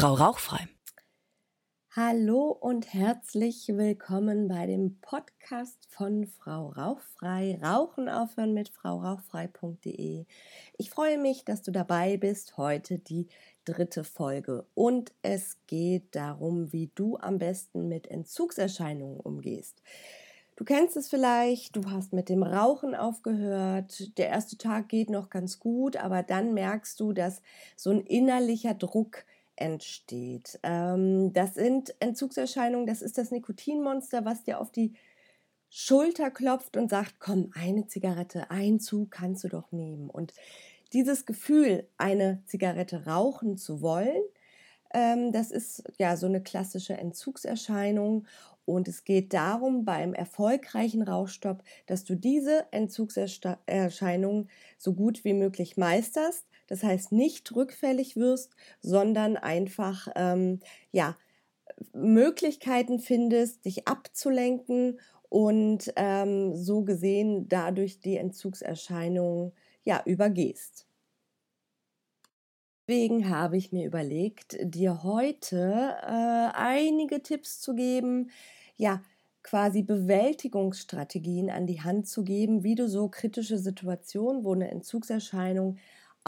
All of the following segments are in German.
Frau Rauchfrei. Hallo und herzlich willkommen bei dem Podcast von Frau Rauchfrei. Rauchen aufhören mit fraurauchfrei.de. Ich freue mich, dass du dabei bist. Heute die dritte Folge und es geht darum, wie du am besten mit Entzugserscheinungen umgehst. Du kennst es vielleicht, du hast mit dem Rauchen aufgehört, der erste Tag geht noch ganz gut, aber dann merkst du, dass so ein innerlicher Druck entsteht. Ähm, das sind Entzugserscheinungen, das ist das Nikotinmonster, was dir auf die Schulter klopft und sagt, komm, eine Zigarette, ein Zug kannst du doch nehmen. Und dieses Gefühl, eine Zigarette rauchen zu wollen, ähm, das ist ja so eine klassische Entzugserscheinung. Und es geht darum, beim erfolgreichen Rauchstopp, dass du diese Entzugserscheinungen so gut wie möglich meisterst das heißt, nicht rückfällig wirst, sondern einfach ähm, ja, Möglichkeiten findest, dich abzulenken und ähm, so gesehen dadurch die Entzugserscheinungen ja, übergehst. Deswegen habe ich mir überlegt, dir heute äh, einige Tipps zu geben, ja, quasi Bewältigungsstrategien an die Hand zu geben, wie du so kritische Situationen, wo eine Entzugserscheinung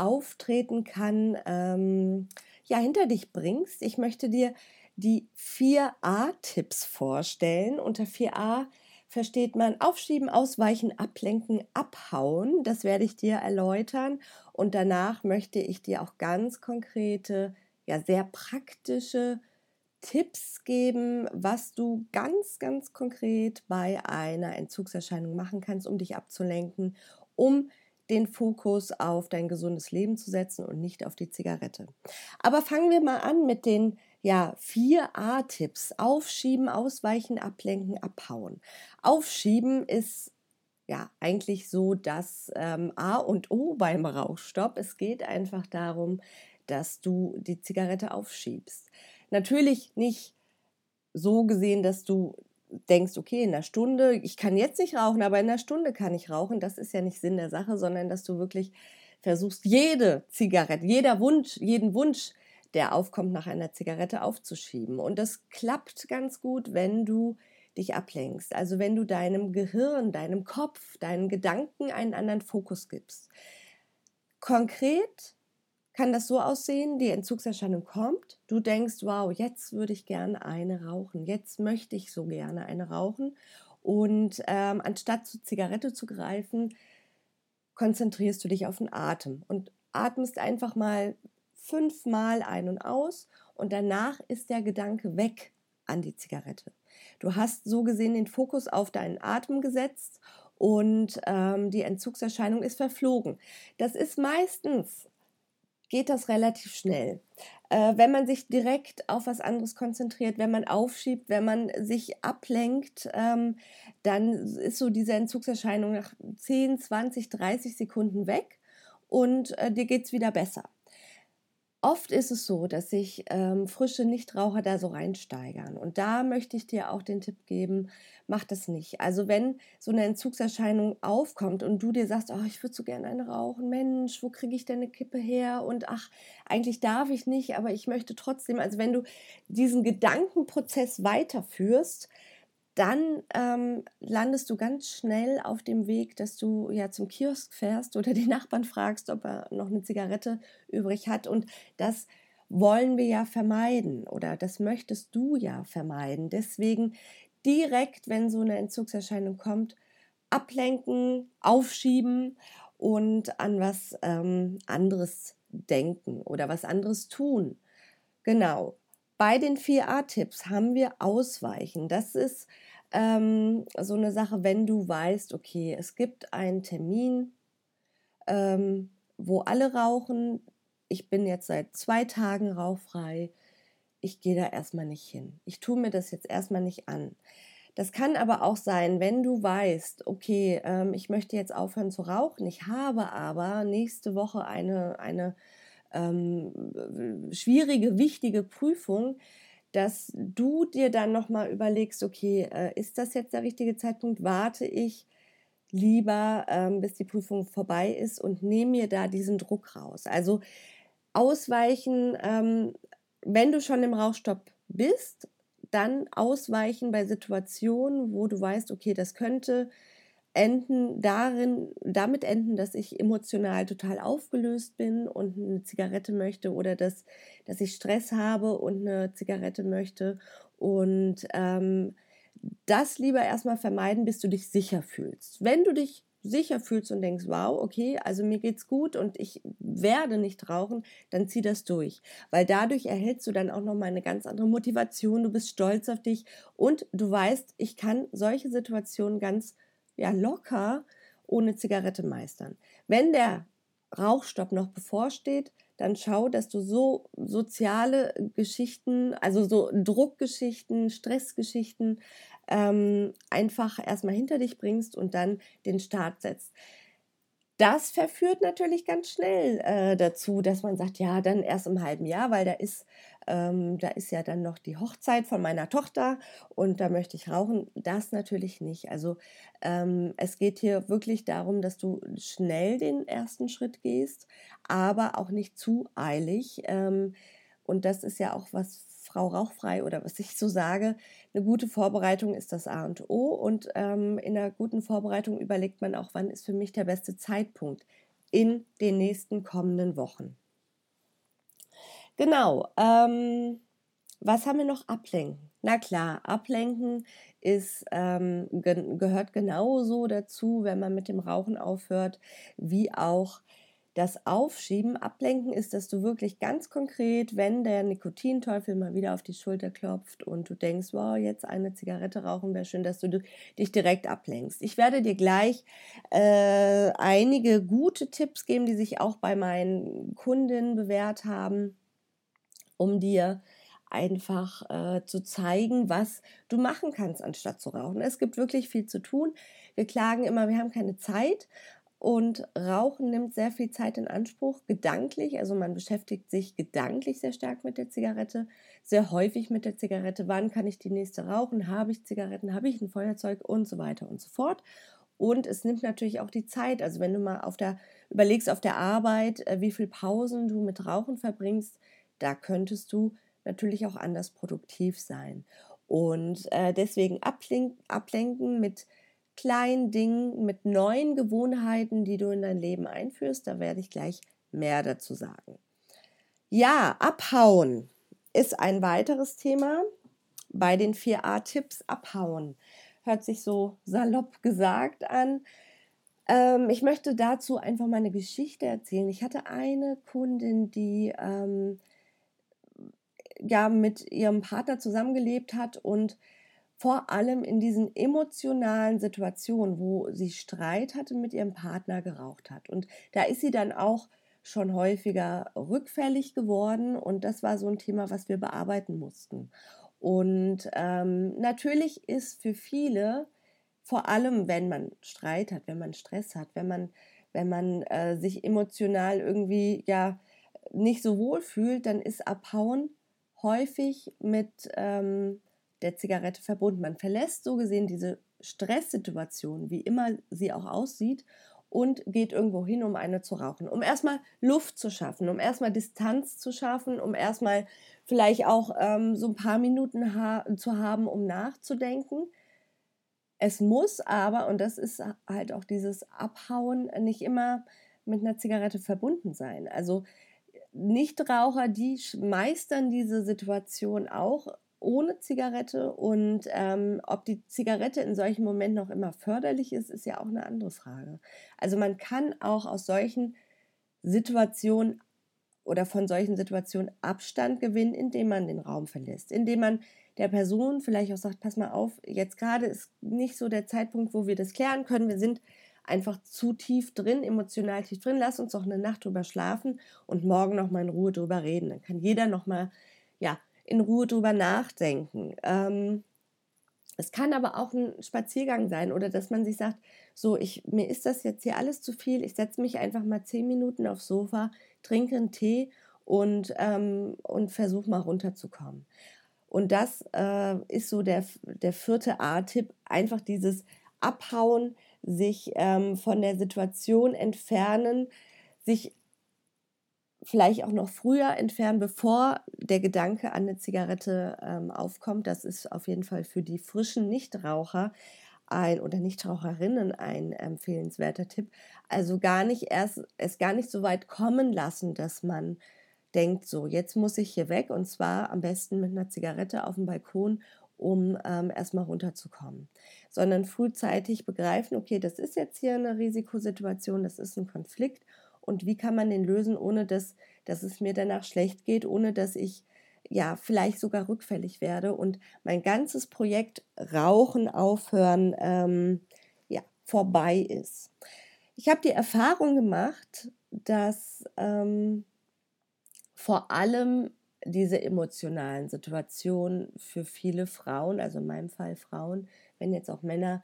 auftreten kann, ähm, ja, hinter dich bringst. Ich möchte dir die 4a-Tipps vorstellen. Unter 4a versteht man Aufschieben, Ausweichen, Ablenken, Abhauen. Das werde ich dir erläutern. Und danach möchte ich dir auch ganz konkrete, ja, sehr praktische Tipps geben, was du ganz, ganz konkret bei einer Entzugserscheinung machen kannst, um dich abzulenken, um den Fokus auf dein gesundes Leben zu setzen und nicht auf die Zigarette. Aber fangen wir mal an mit den ja, vier A-Tipps. Aufschieben, ausweichen, ablenken, abhauen. Aufschieben ist ja eigentlich so das ähm, A und O beim Rauchstopp. Es geht einfach darum, dass du die Zigarette aufschiebst. Natürlich nicht so gesehen, dass du denkst, okay, in einer Stunde, ich kann jetzt nicht rauchen, aber in einer Stunde kann ich rauchen, das ist ja nicht Sinn der Sache, sondern dass du wirklich versuchst, jede Zigarette, jeder Wunsch, jeden Wunsch, der aufkommt, nach einer Zigarette aufzuschieben. Und das klappt ganz gut, wenn du dich ablenkst. Also wenn du deinem Gehirn, deinem Kopf, deinen Gedanken einen anderen Fokus gibst. Konkret kann das so aussehen, die Entzugserscheinung kommt, du denkst, wow, jetzt würde ich gerne eine rauchen, jetzt möchte ich so gerne eine rauchen und ähm, anstatt zur Zigarette zu greifen, konzentrierst du dich auf den Atem und atmest einfach mal fünfmal ein und aus und danach ist der Gedanke weg an die Zigarette. Du hast so gesehen den Fokus auf deinen Atem gesetzt und ähm, die Entzugserscheinung ist verflogen. Das ist meistens geht das relativ schnell. Äh, wenn man sich direkt auf was anderes konzentriert, wenn man aufschiebt, wenn man sich ablenkt, ähm, dann ist so diese Entzugserscheinung nach 10, 20, 30 Sekunden weg und äh, dir geht es wieder besser. Oft ist es so, dass sich ähm, frische Nichtraucher da so reinsteigern. Und da möchte ich dir auch den Tipp geben, mach das nicht. Also wenn so eine Entzugserscheinung aufkommt und du dir sagst, oh, ich würde so gerne eine rauchen, Mensch, wo kriege ich denn eine Kippe her? Und ach, eigentlich darf ich nicht, aber ich möchte trotzdem. Also wenn du diesen Gedankenprozess weiterführst, dann ähm, landest du ganz schnell auf dem Weg, dass du ja zum Kiosk fährst oder den Nachbarn fragst, ob er noch eine Zigarette übrig hat. Und das wollen wir ja vermeiden oder das möchtest du ja vermeiden. Deswegen direkt, wenn so eine Entzugserscheinung kommt, ablenken, aufschieben und an was ähm, anderes denken oder was anderes tun. Genau. Bei den 4a-Tipps haben wir Ausweichen. Das ist ähm, so eine Sache, wenn du weißt, okay, es gibt einen Termin, ähm, wo alle rauchen. Ich bin jetzt seit zwei Tagen rauchfrei. Ich gehe da erstmal nicht hin. Ich tue mir das jetzt erstmal nicht an. Das kann aber auch sein, wenn du weißt, okay, ähm, ich möchte jetzt aufhören zu rauchen, ich habe aber nächste Woche eine, eine ähm, schwierige, wichtige Prüfung, dass du dir dann nochmal überlegst, okay, äh, ist das jetzt der richtige Zeitpunkt? Warte ich lieber, ähm, bis die Prüfung vorbei ist und nehme mir da diesen Druck raus. Also ausweichen ähm, wenn du schon im Rauchstopp bist, dann ausweichen bei Situationen, wo du weißt, okay, das könnte enden darin, damit enden, dass ich emotional total aufgelöst bin und eine Zigarette möchte oder dass, dass ich Stress habe und eine Zigarette möchte. Und ähm, das lieber erstmal vermeiden, bis du dich sicher fühlst. Wenn du dich sicher fühlst und denkst, wow, okay, also mir geht's gut und ich werde nicht rauchen, dann zieh das durch, weil dadurch erhältst du dann auch noch mal eine ganz andere Motivation, du bist stolz auf dich und du weißt, ich kann solche Situationen ganz ja locker ohne Zigarette meistern. Wenn der Rauchstopp noch bevorsteht, dann schau, dass du so soziale Geschichten, also so Druckgeschichten, Stressgeschichten ähm, einfach erstmal hinter dich bringst und dann den Start setzt. Das verführt natürlich ganz schnell äh, dazu, dass man sagt, ja, dann erst im halben Jahr, weil da ist, ähm, da ist ja dann noch die Hochzeit von meiner Tochter und da möchte ich rauchen. Das natürlich nicht. Also ähm, es geht hier wirklich darum, dass du schnell den ersten Schritt gehst, aber auch nicht zu eilig. Ähm, und das ist ja auch was Frau Rauchfrei oder was ich so sage, eine gute Vorbereitung ist das A und O. Und ähm, in einer guten Vorbereitung überlegt man auch, wann ist für mich der beste Zeitpunkt in den nächsten kommenden Wochen. Genau. Ähm, was haben wir noch? Ablenken. Na klar, ablenken ist, ähm, ge gehört genauso dazu, wenn man mit dem Rauchen aufhört, wie auch das Aufschieben, Ablenken ist, dass du wirklich ganz konkret, wenn der Nikotinteufel mal wieder auf die Schulter klopft und du denkst, wow, jetzt eine Zigarette rauchen wäre schön, dass du dich direkt ablenkst. Ich werde dir gleich äh, einige gute Tipps geben, die sich auch bei meinen Kundinnen bewährt haben, um dir einfach äh, zu zeigen, was du machen kannst, anstatt zu rauchen. Es gibt wirklich viel zu tun. Wir klagen immer, wir haben keine Zeit. Und Rauchen nimmt sehr viel Zeit in Anspruch, gedanklich. Also man beschäftigt sich gedanklich sehr stark mit der Zigarette, sehr häufig mit der Zigarette. Wann kann ich die nächste rauchen? Habe ich Zigaretten? Habe ich ein Feuerzeug? Und so weiter und so fort. Und es nimmt natürlich auch die Zeit. Also wenn du mal auf der, überlegst auf der Arbeit, äh, wie viel Pausen du mit Rauchen verbringst, da könntest du natürlich auch anders produktiv sein. Und äh, deswegen ablenken, ablenken mit kleinen Dingen, mit neuen Gewohnheiten, die du in dein Leben einführst. Da werde ich gleich mehr dazu sagen. Ja, abhauen ist ein weiteres Thema. Bei den 4a-Tipps abhauen. Hört sich so salopp gesagt an. Ähm, ich möchte dazu einfach mal eine Geschichte erzählen. Ich hatte eine Kundin, die ähm, ja mit ihrem Partner zusammengelebt hat und vor allem in diesen emotionalen Situationen, wo sie Streit hatte mit ihrem Partner geraucht hat. Und da ist sie dann auch schon häufiger rückfällig geworden und das war so ein Thema, was wir bearbeiten mussten. Und ähm, natürlich ist für viele, vor allem wenn man Streit hat, wenn man Stress hat, wenn man, wenn man äh, sich emotional irgendwie ja nicht so wohl fühlt, dann ist Abhauen häufig mit ähm, der Zigarette verbunden. Man verlässt so gesehen diese Stresssituation, wie immer sie auch aussieht, und geht irgendwo hin, um eine zu rauchen. Um erstmal Luft zu schaffen, um erstmal Distanz zu schaffen, um erstmal vielleicht auch ähm, so ein paar Minuten ha zu haben, um nachzudenken. Es muss aber, und das ist halt auch dieses Abhauen, nicht immer mit einer Zigarette verbunden sein. Also Nichtraucher, die meistern diese Situation auch ohne Zigarette und ähm, ob die Zigarette in solchen Momenten noch immer förderlich ist, ist ja auch eine andere Frage. Also man kann auch aus solchen Situationen oder von solchen Situationen Abstand gewinnen, indem man den Raum verlässt, indem man der Person vielleicht auch sagt, pass mal auf, jetzt gerade ist nicht so der Zeitpunkt, wo wir das klären können. Wir sind einfach zu tief drin, emotional tief drin. Lass uns doch eine Nacht drüber schlafen und morgen noch mal in Ruhe drüber reden. Dann kann jeder noch mal ja, in Ruhe drüber nachdenken. Ähm, es kann aber auch ein Spaziergang sein oder dass man sich sagt, so, ich, mir ist das jetzt hier alles zu viel, ich setze mich einfach mal zehn Minuten aufs Sofa, trinke einen Tee und, ähm, und versuche mal runterzukommen. Und das äh, ist so der, der vierte A-Tipp, einfach dieses Abhauen, sich ähm, von der Situation entfernen, sich vielleicht auch noch früher entfernen, bevor der Gedanke an eine Zigarette ähm, aufkommt. Das ist auf jeden Fall für die frischen Nichtraucher ein oder Nichtraucherinnen ein empfehlenswerter Tipp. Also gar nicht erst, es gar nicht so weit kommen lassen, dass man denkt, so, jetzt muss ich hier weg und zwar am besten mit einer Zigarette auf dem Balkon, um ähm, erstmal runterzukommen. Sondern frühzeitig begreifen, okay, das ist jetzt hier eine Risikosituation, das ist ein Konflikt und wie kann man den lösen, ohne dass, dass es mir danach schlecht geht, ohne dass ich ja vielleicht sogar rückfällig werde und mein ganzes Projekt Rauchen aufhören ähm, ja, vorbei ist. Ich habe die Erfahrung gemacht, dass ähm, vor allem diese emotionalen Situationen für viele Frauen, also in meinem Fall Frauen, wenn jetzt auch Männer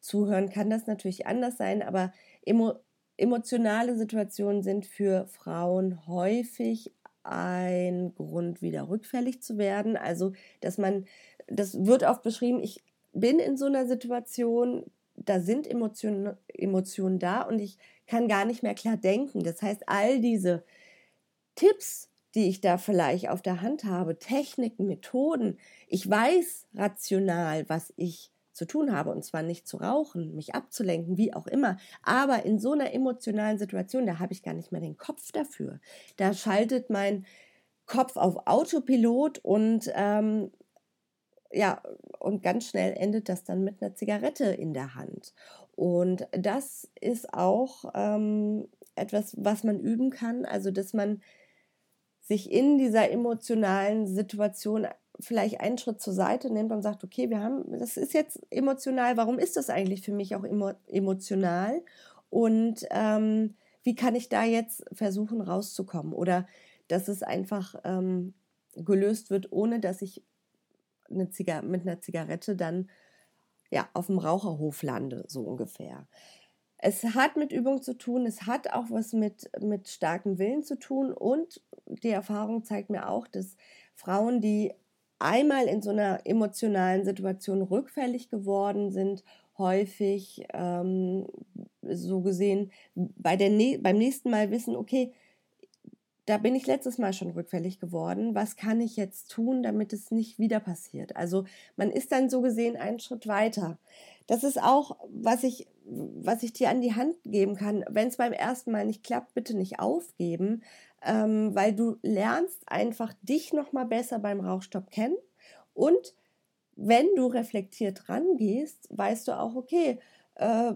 zuhören, kann das natürlich anders sein, aber emo emotionale Situationen sind für Frauen häufig ein Grund, wieder rückfällig zu werden. Also, dass man, das wird oft beschrieben, ich bin in so einer Situation, da sind Emotionen, Emotionen da und ich kann gar nicht mehr klar denken. Das heißt, all diese Tipps, die ich da vielleicht auf der Hand habe, Techniken, Methoden, ich weiß rational, was ich zu tun habe, und zwar nicht zu rauchen, mich abzulenken, wie auch immer. Aber in so einer emotionalen Situation, da habe ich gar nicht mehr den Kopf dafür. Da schaltet mein Kopf auf Autopilot und ähm, ja, und ganz schnell endet das dann mit einer Zigarette in der Hand. Und das ist auch ähm, etwas, was man üben kann, also dass man sich in dieser emotionalen Situation vielleicht einen Schritt zur Seite nimmt und sagt, okay, wir haben, das ist jetzt emotional, warum ist das eigentlich für mich auch emo, emotional? Und ähm, wie kann ich da jetzt versuchen rauszukommen? Oder dass es einfach ähm, gelöst wird, ohne dass ich eine mit einer Zigarette dann ja, auf dem Raucherhof lande, so ungefähr. Es hat mit Übung zu tun, es hat auch was mit, mit starkem Willen zu tun und die Erfahrung zeigt mir auch, dass Frauen, die einmal in so einer emotionalen Situation rückfällig geworden sind, häufig ähm, so gesehen bei der, beim nächsten Mal wissen, okay, da bin ich letztes Mal schon rückfällig geworden. Was kann ich jetzt tun, damit es nicht wieder passiert? Also man ist dann so gesehen einen Schritt weiter. Das ist auch, was ich, was ich dir an die Hand geben kann. Wenn es beim ersten Mal nicht klappt, bitte nicht aufgeben, ähm, weil du lernst einfach dich noch mal besser beim Rauchstopp kennen und wenn du reflektiert rangehst, weißt du auch, okay, äh,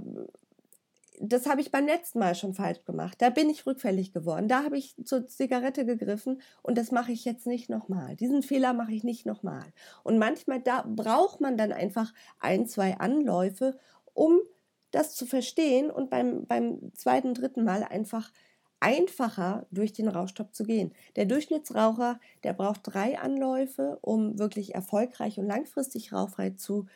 das habe ich beim letzten Mal schon falsch gemacht. Da bin ich rückfällig geworden. Da habe ich zur Zigarette gegriffen und das mache ich jetzt nicht nochmal. Diesen Fehler mache ich nicht nochmal. Und manchmal da braucht man dann einfach ein, zwei Anläufe, um das zu verstehen und beim, beim zweiten, dritten Mal einfach einfacher durch den Rauchstopp zu gehen. Der Durchschnittsraucher, der braucht drei Anläufe, um wirklich erfolgreich und langfristig rauchfrei zu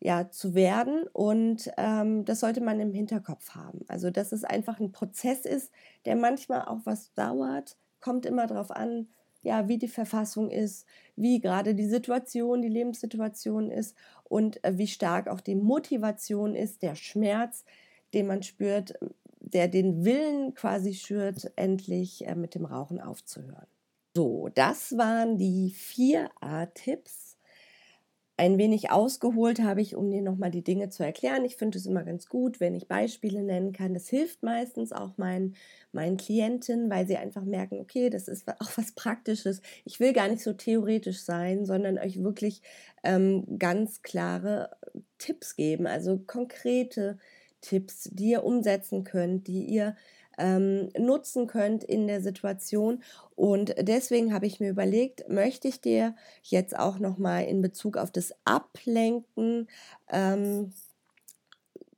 ja, zu werden. Und ähm, das sollte man im Hinterkopf haben. Also, dass es einfach ein Prozess ist, der manchmal auch was dauert, kommt immer darauf an, ja, wie die Verfassung ist, wie gerade die Situation, die Lebenssituation ist und äh, wie stark auch die Motivation ist, der Schmerz, den man spürt, der den Willen quasi schürt, endlich äh, mit dem Rauchen aufzuhören. So, das waren die vier A-Tipps ein wenig ausgeholt habe ich, um dir nochmal die Dinge zu erklären. Ich finde es immer ganz gut, wenn ich Beispiele nennen kann. Das hilft meistens auch meinen, meinen Klienten, weil sie einfach merken, okay, das ist auch was Praktisches. Ich will gar nicht so theoretisch sein, sondern euch wirklich ähm, ganz klare Tipps geben, also konkrete Tipps, die ihr umsetzen könnt, die ihr ähm, nutzen könnt in der Situation. Und deswegen habe ich mir überlegt, möchte ich dir jetzt auch nochmal in Bezug auf das Ablenken ähm,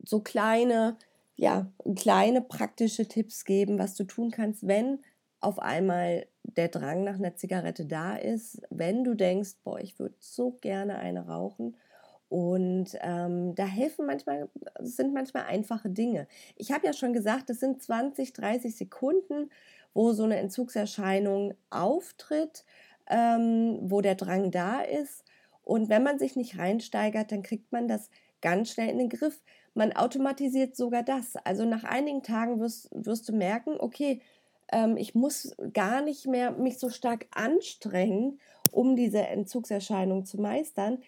so kleine, ja, kleine praktische Tipps geben, was du tun kannst, wenn auf einmal der Drang nach einer Zigarette da ist, wenn du denkst, boah, ich würde so gerne eine rauchen und ähm, da helfen manchmal, sind manchmal einfache Dinge. Ich habe ja schon gesagt, das sind 20, 30 Sekunden, wo so eine Entzugserscheinung auftritt, ähm, wo der Drang da ist. Und wenn man sich nicht reinsteigert, dann kriegt man das ganz schnell in den Griff. Man automatisiert sogar das. Also nach einigen Tagen wirst, wirst du merken, okay, ähm, ich muss gar nicht mehr mich so stark anstrengen, um diese Entzugserscheinung zu meistern.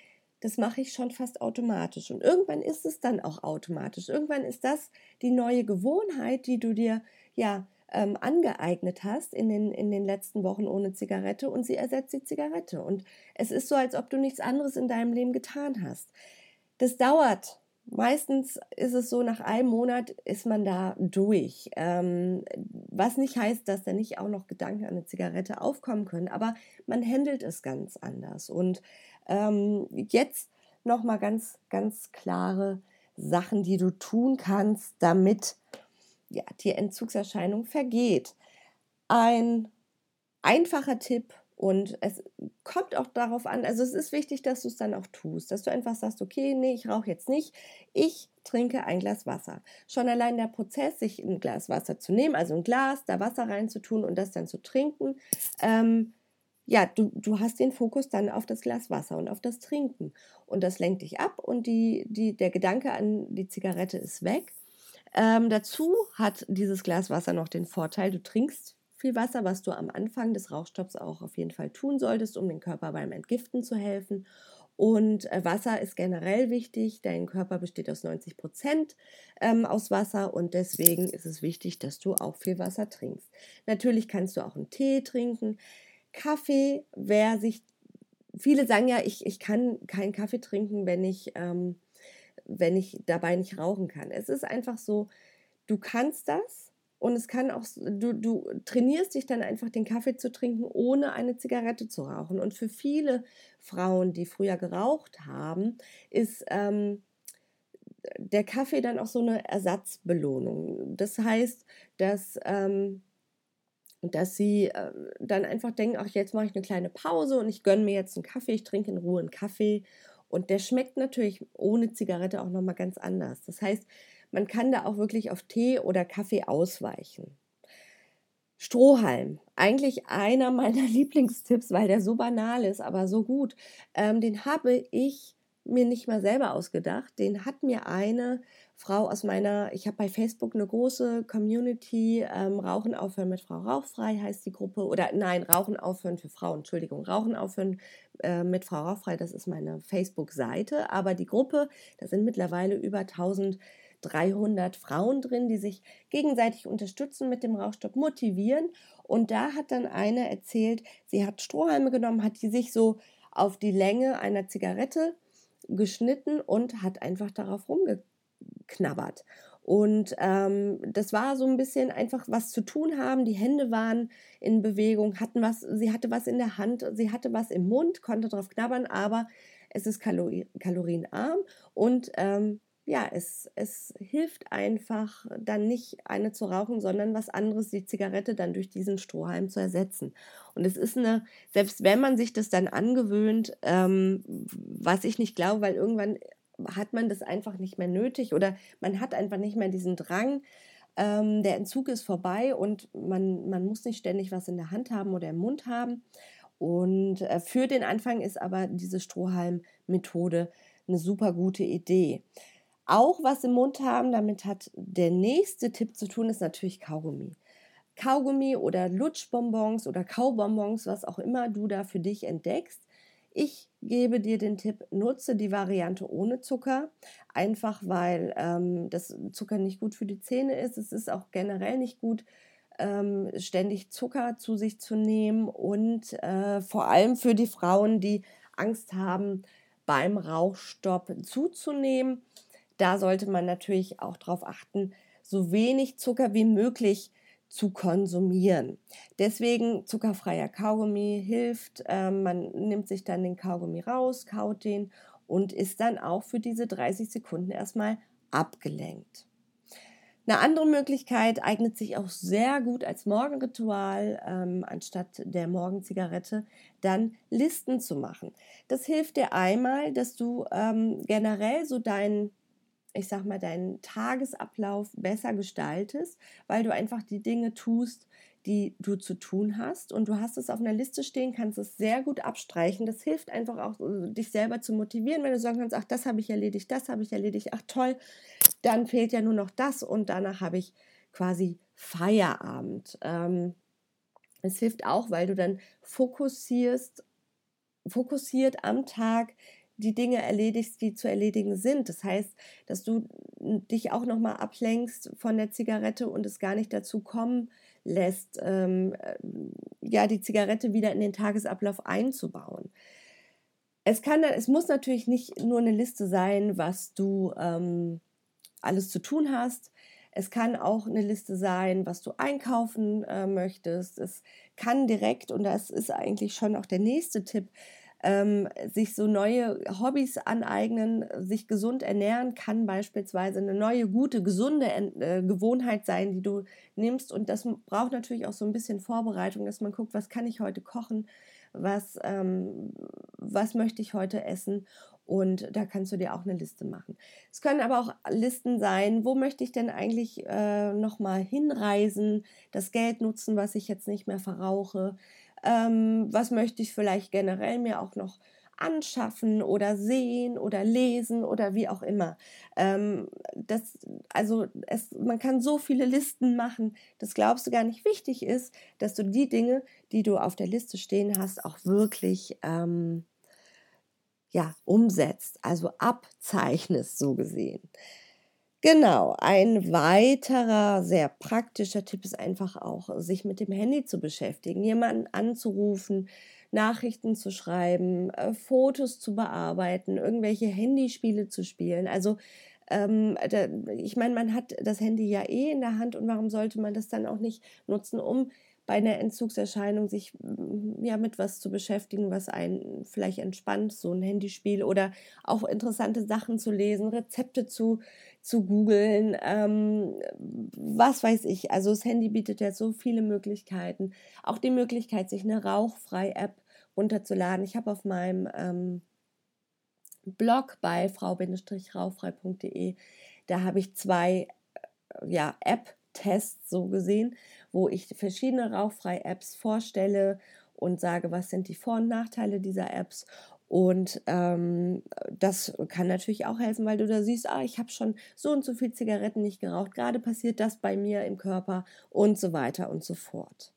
Das mache ich schon fast automatisch. Und irgendwann ist es dann auch automatisch. Irgendwann ist das die neue Gewohnheit, die du dir ja ähm, angeeignet hast in den, in den letzten Wochen ohne Zigarette und sie ersetzt die Zigarette. Und es ist so, als ob du nichts anderes in deinem Leben getan hast. Das dauert. Meistens ist es so, nach einem Monat ist man da durch. Ähm, was nicht heißt, dass da nicht auch noch Gedanken an eine Zigarette aufkommen können, aber man handelt es ganz anders. Und ähm, jetzt nochmal ganz, ganz klare Sachen, die du tun kannst, damit ja, die Entzugserscheinung vergeht. Ein einfacher Tipp und es kommt auch darauf an, also es ist wichtig, dass du es dann auch tust, dass du einfach sagst, okay, nee, ich rauche jetzt nicht, ich trinke ein Glas Wasser. Schon allein der Prozess, sich ein Glas Wasser zu nehmen, also ein Glas, da Wasser reinzutun und das dann zu trinken, ähm, ja, du, du hast den Fokus dann auf das Glas Wasser und auf das Trinken. Und das lenkt dich ab und die, die, der Gedanke an die Zigarette ist weg. Ähm, dazu hat dieses Glas Wasser noch den Vorteil, du trinkst viel Wasser, was du am Anfang des Rauchstopps auch auf jeden Fall tun solltest, um den Körper beim Entgiften zu helfen. Und äh, Wasser ist generell wichtig. Dein Körper besteht aus 90 Prozent ähm, aus Wasser und deswegen ist es wichtig, dass du auch viel Wasser trinkst. Natürlich kannst du auch einen Tee trinken. Kaffee, wer sich, viele sagen ja, ich, ich kann keinen Kaffee trinken, wenn ich ähm, wenn ich dabei nicht rauchen kann. Es ist einfach so, du kannst das und es kann auch, du, du trainierst dich dann einfach, den Kaffee zu trinken, ohne eine Zigarette zu rauchen. Und für viele Frauen, die früher geraucht haben, ist ähm, der Kaffee dann auch so eine Ersatzbelohnung. Das heißt, dass, ähm, dass sie äh, dann einfach denken, ach, jetzt mache ich eine kleine Pause und ich gönne mir jetzt einen Kaffee, ich trinke in Ruhe einen Kaffee und der schmeckt natürlich ohne Zigarette auch nochmal ganz anders. Das heißt, man kann da auch wirklich auf Tee oder Kaffee ausweichen. Strohhalm, eigentlich einer meiner Lieblingstipps, weil der so banal ist, aber so gut. Ähm, den habe ich mir nicht mal selber ausgedacht. Den hat mir eine Frau aus meiner, ich habe bei Facebook eine große Community, ähm, Rauchen aufhören mit Frau Rauchfrei heißt die Gruppe, oder nein, Rauchen aufhören für Frauen, Entschuldigung, Rauchen aufhören äh, mit Frau Rauchfrei, das ist meine Facebook-Seite, aber die Gruppe, da sind mittlerweile über 1300 Frauen drin, die sich gegenseitig unterstützen mit dem Rauchstopp, motivieren. Und da hat dann eine erzählt, sie hat Strohhalme genommen, hat die sich so auf die Länge einer Zigarette geschnitten und hat einfach darauf rumgeknabbert. Und ähm, das war so ein bisschen einfach was zu tun haben. Die Hände waren in Bewegung, hatten was, sie hatte was in der Hand, sie hatte was im Mund, konnte drauf knabbern, aber es ist kalori kalorienarm und ähm, ja, es, es hilft einfach dann nicht eine zu rauchen, sondern was anderes, die Zigarette dann durch diesen Strohhalm zu ersetzen. Und es ist eine, selbst wenn man sich das dann angewöhnt, ähm, was ich nicht glaube, weil irgendwann hat man das einfach nicht mehr nötig oder man hat einfach nicht mehr diesen Drang, ähm, der Entzug ist vorbei und man, man muss nicht ständig was in der Hand haben oder im Mund haben. Und äh, für den Anfang ist aber diese Strohhalm-Methode eine super gute Idee auch was im Mund haben. Damit hat der nächste Tipp zu tun, ist natürlich Kaugummi. Kaugummi oder Lutschbonbons oder Kaubonbons, was auch immer du da für dich entdeckst. Ich gebe dir den Tipp, nutze die Variante ohne Zucker, einfach weil ähm, das Zucker nicht gut für die Zähne ist. Es ist auch generell nicht gut, ähm, ständig Zucker zu sich zu nehmen und äh, vor allem für die Frauen, die Angst haben, beim Rauchstopp zuzunehmen da sollte man natürlich auch darauf achten, so wenig Zucker wie möglich zu konsumieren. Deswegen zuckerfreier Kaugummi hilft. Äh, man nimmt sich dann den Kaugummi raus, kaut den und ist dann auch für diese 30 Sekunden erstmal abgelenkt. Eine andere Möglichkeit eignet sich auch sehr gut als Morgenritual, ähm, anstatt der Morgenzigarette, dann Listen zu machen. Das hilft dir einmal, dass du ähm, generell so deinen ich sag mal, deinen Tagesablauf besser gestaltest, weil du einfach die Dinge tust, die du zu tun hast. Und du hast es auf einer Liste stehen, kannst es sehr gut abstreichen. Das hilft einfach auch, äh, dich selber zu motivieren, wenn du sagen kannst, ach, das habe ich erledigt, das habe ich erledigt, ach toll, dann fehlt ja nur noch das und danach habe ich quasi Feierabend. Ähm, es hilft auch, weil du dann fokussierst, fokussiert am Tag die Dinge erledigst, die zu erledigen sind. Das heißt, dass du dich auch nochmal ablenkst von der Zigarette und es gar nicht dazu kommen lässt, ähm, äh, ja, die Zigarette wieder in den Tagesablauf einzubauen. Es kann, es muss natürlich nicht nur eine Liste sein, was du ähm, alles zu tun hast. Es kann auch eine Liste sein, was du einkaufen äh, möchtest. Es kann direkt, und das ist eigentlich schon auch der nächste Tipp, ähm, sich so neue Hobbys aneignen, sich gesund ernähren kann beispielsweise eine neue, gute, gesunde äh, Gewohnheit sein, die du nimmst. Und das braucht natürlich auch so ein bisschen Vorbereitung, dass man guckt, was kann ich heute kochen, was, ähm, was möchte ich heute essen. Und da kannst du dir auch eine Liste machen. Es können aber auch Listen sein, wo möchte ich denn eigentlich äh, nochmal hinreisen, das Geld nutzen, was ich jetzt nicht mehr verrauche ähm, was möchte ich vielleicht generell mir auch noch anschaffen oder sehen oder lesen oder wie auch immer. Ähm, das, also es, man kann so viele Listen machen, das glaubst du gar nicht wichtig ist, dass du die Dinge, die du auf der Liste stehen hast, auch wirklich ähm, ja, umsetzt, also abzeichnest, so gesehen. Genau, ein weiterer sehr praktischer Tipp ist einfach auch, sich mit dem Handy zu beschäftigen, jemanden anzurufen, Nachrichten zu schreiben, äh, Fotos zu bearbeiten, irgendwelche Handyspiele zu spielen. Also ähm, da, ich meine, man hat das Handy ja eh in der Hand und warum sollte man das dann auch nicht nutzen, um bei einer Entzugserscheinung sich mm, ja mit was zu beschäftigen, was einen vielleicht entspannt, so ein Handyspiel oder auch interessante Sachen zu lesen, Rezepte zu, zu googeln, ähm, was weiß ich. Also das Handy bietet ja so viele Möglichkeiten. Auch die Möglichkeit, sich eine Rauchfrei-App runterzuladen. Ich habe auf meinem ähm, Blog bei frau-rauchfrei.de, da habe ich zwei äh, ja, App-Tests so gesehen wo ich verschiedene rauchfreie Apps vorstelle und sage, was sind die Vor- und Nachteile dieser Apps. Und ähm, das kann natürlich auch helfen, weil du da siehst, ah, ich habe schon so und so viel Zigaretten nicht geraucht, gerade passiert das bei mir im Körper und so weiter und so fort.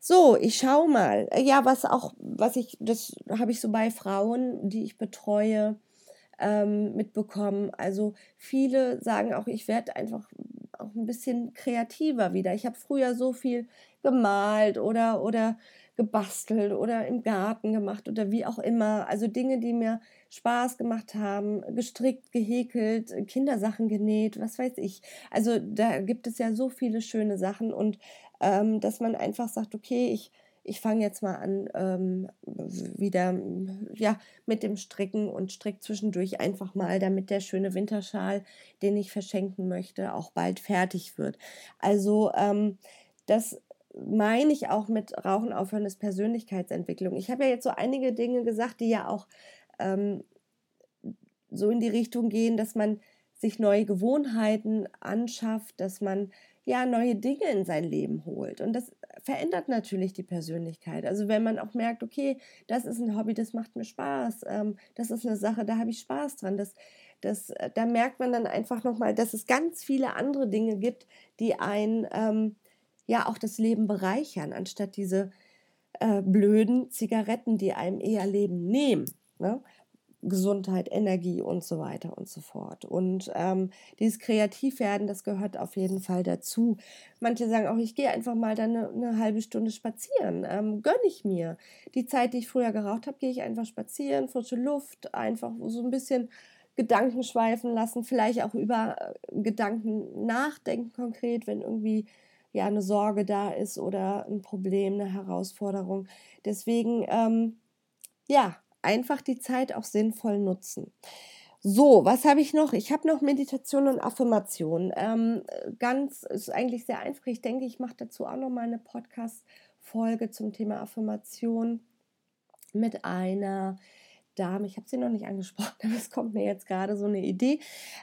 So, ich schaue mal. Ja, was auch, was ich, das habe ich so bei Frauen, die ich betreue, ähm, mitbekommen. Also viele sagen auch, ich werde einfach auch ein bisschen kreativer wieder. Ich habe früher so viel gemalt oder, oder gebastelt oder im Garten gemacht oder wie auch immer. Also Dinge, die mir Spaß gemacht haben, gestrickt, gehäkelt, Kindersachen genäht, was weiß ich. Also da gibt es ja so viele schöne Sachen und ähm, dass man einfach sagt, okay, ich ich fange jetzt mal an, ähm, wieder ja, mit dem Stricken und strick zwischendurch einfach mal, damit der schöne Winterschal, den ich verschenken möchte, auch bald fertig wird. Also ähm, das meine ich auch mit Rauchen aufhören ist Persönlichkeitsentwicklung. Ich habe ja jetzt so einige Dinge gesagt, die ja auch ähm, so in die Richtung gehen, dass man sich neue Gewohnheiten anschafft, dass man ja neue Dinge in sein Leben holt. Und das verändert natürlich die Persönlichkeit. Also wenn man auch merkt, okay, das ist ein Hobby, das macht mir Spaß, ähm, das ist eine Sache, da habe ich Spaß dran. Das, das, äh, da merkt man dann einfach nochmal, dass es ganz viele andere Dinge gibt, die einen ähm, ja auch das Leben bereichern, anstatt diese äh, blöden Zigaretten, die einem eher Leben nehmen. Ne? Gesundheit, Energie und so weiter und so fort. Und ähm, dieses Kreativwerden, das gehört auf jeden Fall dazu. Manche sagen auch, ich gehe einfach mal dann eine, eine halbe Stunde spazieren, ähm, gönne ich mir. Die Zeit, die ich früher geraucht habe, gehe ich einfach spazieren, frische Luft, einfach so ein bisschen Gedanken schweifen lassen, vielleicht auch über äh, Gedanken nachdenken konkret, wenn irgendwie ja eine Sorge da ist oder ein Problem, eine Herausforderung. Deswegen, ähm, ja, einfach die Zeit auch sinnvoll nutzen. So, was habe ich noch? Ich habe noch Meditation und Affirmation. Ähm, ganz, ist eigentlich sehr einfach. Ich denke, ich mache dazu auch noch mal eine Podcast-Folge zum Thema Affirmation mit einer Dame. Ich habe sie noch nicht angesprochen, aber es kommt mir jetzt gerade so eine Idee.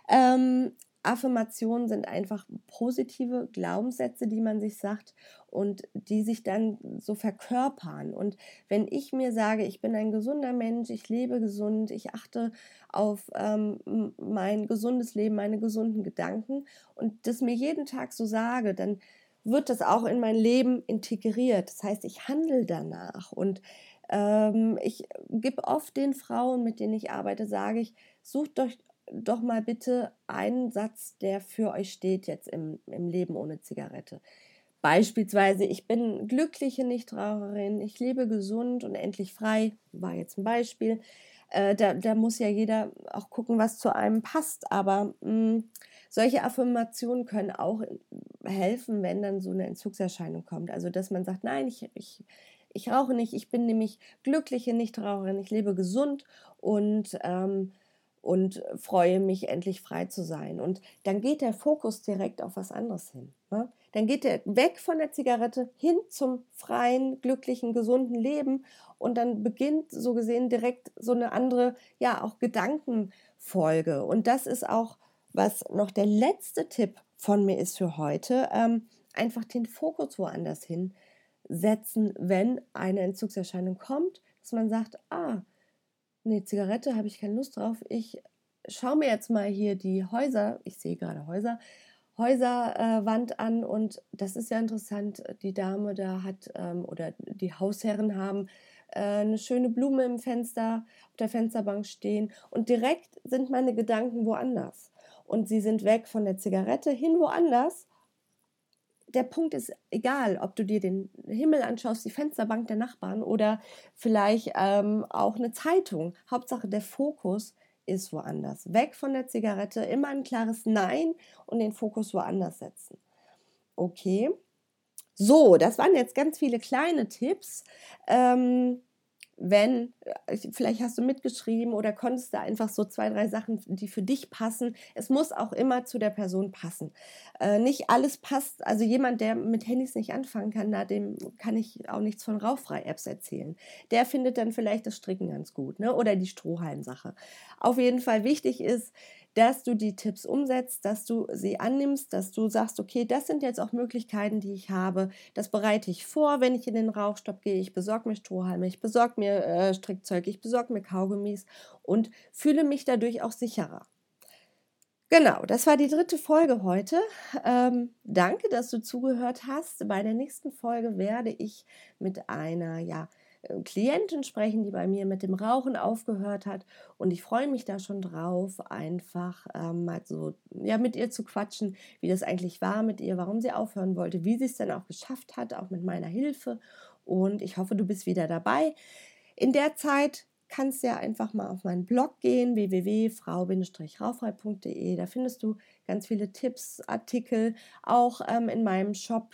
Ähm, Affirmationen sind einfach positive Glaubenssätze, die man sich sagt und die sich dann so verkörpern. Und wenn ich mir sage, ich bin ein gesunder Mensch, ich lebe gesund, ich achte auf ähm, mein gesundes Leben, meine gesunden Gedanken und das mir jeden Tag so sage, dann wird das auch in mein Leben integriert. Das heißt, ich handle danach und ähm, ich gebe oft den Frauen, mit denen ich arbeite, sage ich, sucht euch doch mal bitte einen Satz, der für euch steht jetzt im, im Leben ohne Zigarette. Beispielsweise, ich bin glückliche Nichtraucherin, ich lebe gesund und endlich frei, war jetzt ein Beispiel. Äh, da, da, muss ja jeder auch gucken, was zu einem passt. Aber mh, hm, solche Affirmationen können auch helfen, wenn dann so eine Entzugserscheinung kommt. Also, dass man sagt, nein, ich, ich, ich rauche nicht, ich bin nämlich glückliche Nichtraucherin, ich lebe gesund und ähm, und freue mich, endlich frei zu sein. Und dann geht der Fokus direkt auf was anderes hin. Ne? Dann geht er weg von der Zigarette hin zum freien, glücklichen, gesunden Leben und dann beginnt so gesehen direkt so eine andere, ja, auch Gedankenfolge. Und das ist auch, was noch der letzte Tipp von mir ist für heute, ähm, einfach den Fokus woanders hin setzen, wenn eine Entzugserscheinung kommt, dass man sagt, ah, nee, Zigarette habe ich keine Lust drauf. Ich schaue mir jetzt mal hier die Häuser, ich sehe gerade Häuser, Häuserwand äh, an und das ist ja interessant. Die Dame da hat ähm, oder die Hausherren haben äh, eine schöne Blume im Fenster, auf der Fensterbank stehen und direkt sind meine Gedanken woanders. Und sie sind weg von der Zigarette hin woanders der Punkt ist egal, ob du dir den Himmel anschaust, die Fensterbank der Nachbarn oder vielleicht ähm, auch eine Zeitung. Hauptsache der Fokus ist woanders. Weg von der Zigarette, immer ein klares Nein und den Fokus woanders setzen. Okay. So, das waren jetzt ganz viele kleine Tipps. Ähm, wenn, äh, vielleicht hast du mitgeschrieben oder konntest da einfach so zwei, drei Sachen, die für dich passen. Es muss auch immer zu der Person passen. Äh, nicht alles passt, also jemand, der mit Handys nicht anfangen kann, na, dem kann ich auch nichts von Rauchfrei-Apps erzählen. Der findet dann vielleicht das Stricken ganz gut, ne? oder die Strohhalmsache. Auf jeden Fall wichtig ist, dass du die Tipps umsetzt, dass du sie annimmst, dass du sagst, okay, das sind jetzt auch Möglichkeiten, die ich habe. Das bereite ich vor, wenn ich in den Rauchstopp gehe. Ich besorge mir Strohhalme, ich besorge mir äh, Strickzeug, ich besorge mir Kaugummis und fühle mich dadurch auch sicherer. Genau, das war die dritte Folge heute. Ähm, danke, dass du zugehört hast. Bei der nächsten Folge werde ich mit einer, ja, Klientin sprechen, die bei mir mit dem Rauchen aufgehört hat. Und ich freue mich da schon drauf, einfach ähm, mal so ja, mit ihr zu quatschen, wie das eigentlich war mit ihr, warum sie aufhören wollte, wie sie es dann auch geschafft hat, auch mit meiner Hilfe. Und ich hoffe, du bist wieder dabei. In der Zeit kannst du ja einfach mal auf meinen Blog gehen, www.frau-raufrei.de. Da findest du ganz viele Tipps, Artikel, auch ähm, in meinem Shop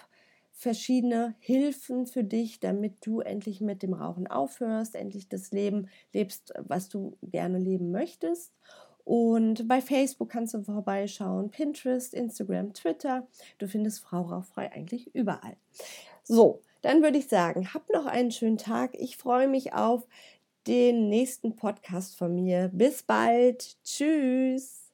verschiedene Hilfen für dich, damit du endlich mit dem Rauchen aufhörst, endlich das Leben lebst, was du gerne leben möchtest. Und bei Facebook kannst du vorbeischauen, Pinterest, Instagram, Twitter. Du findest Frau Rauchfrei eigentlich überall. So, dann würde ich sagen, hab noch einen schönen Tag. Ich freue mich auf den nächsten Podcast von mir. Bis bald. Tschüss.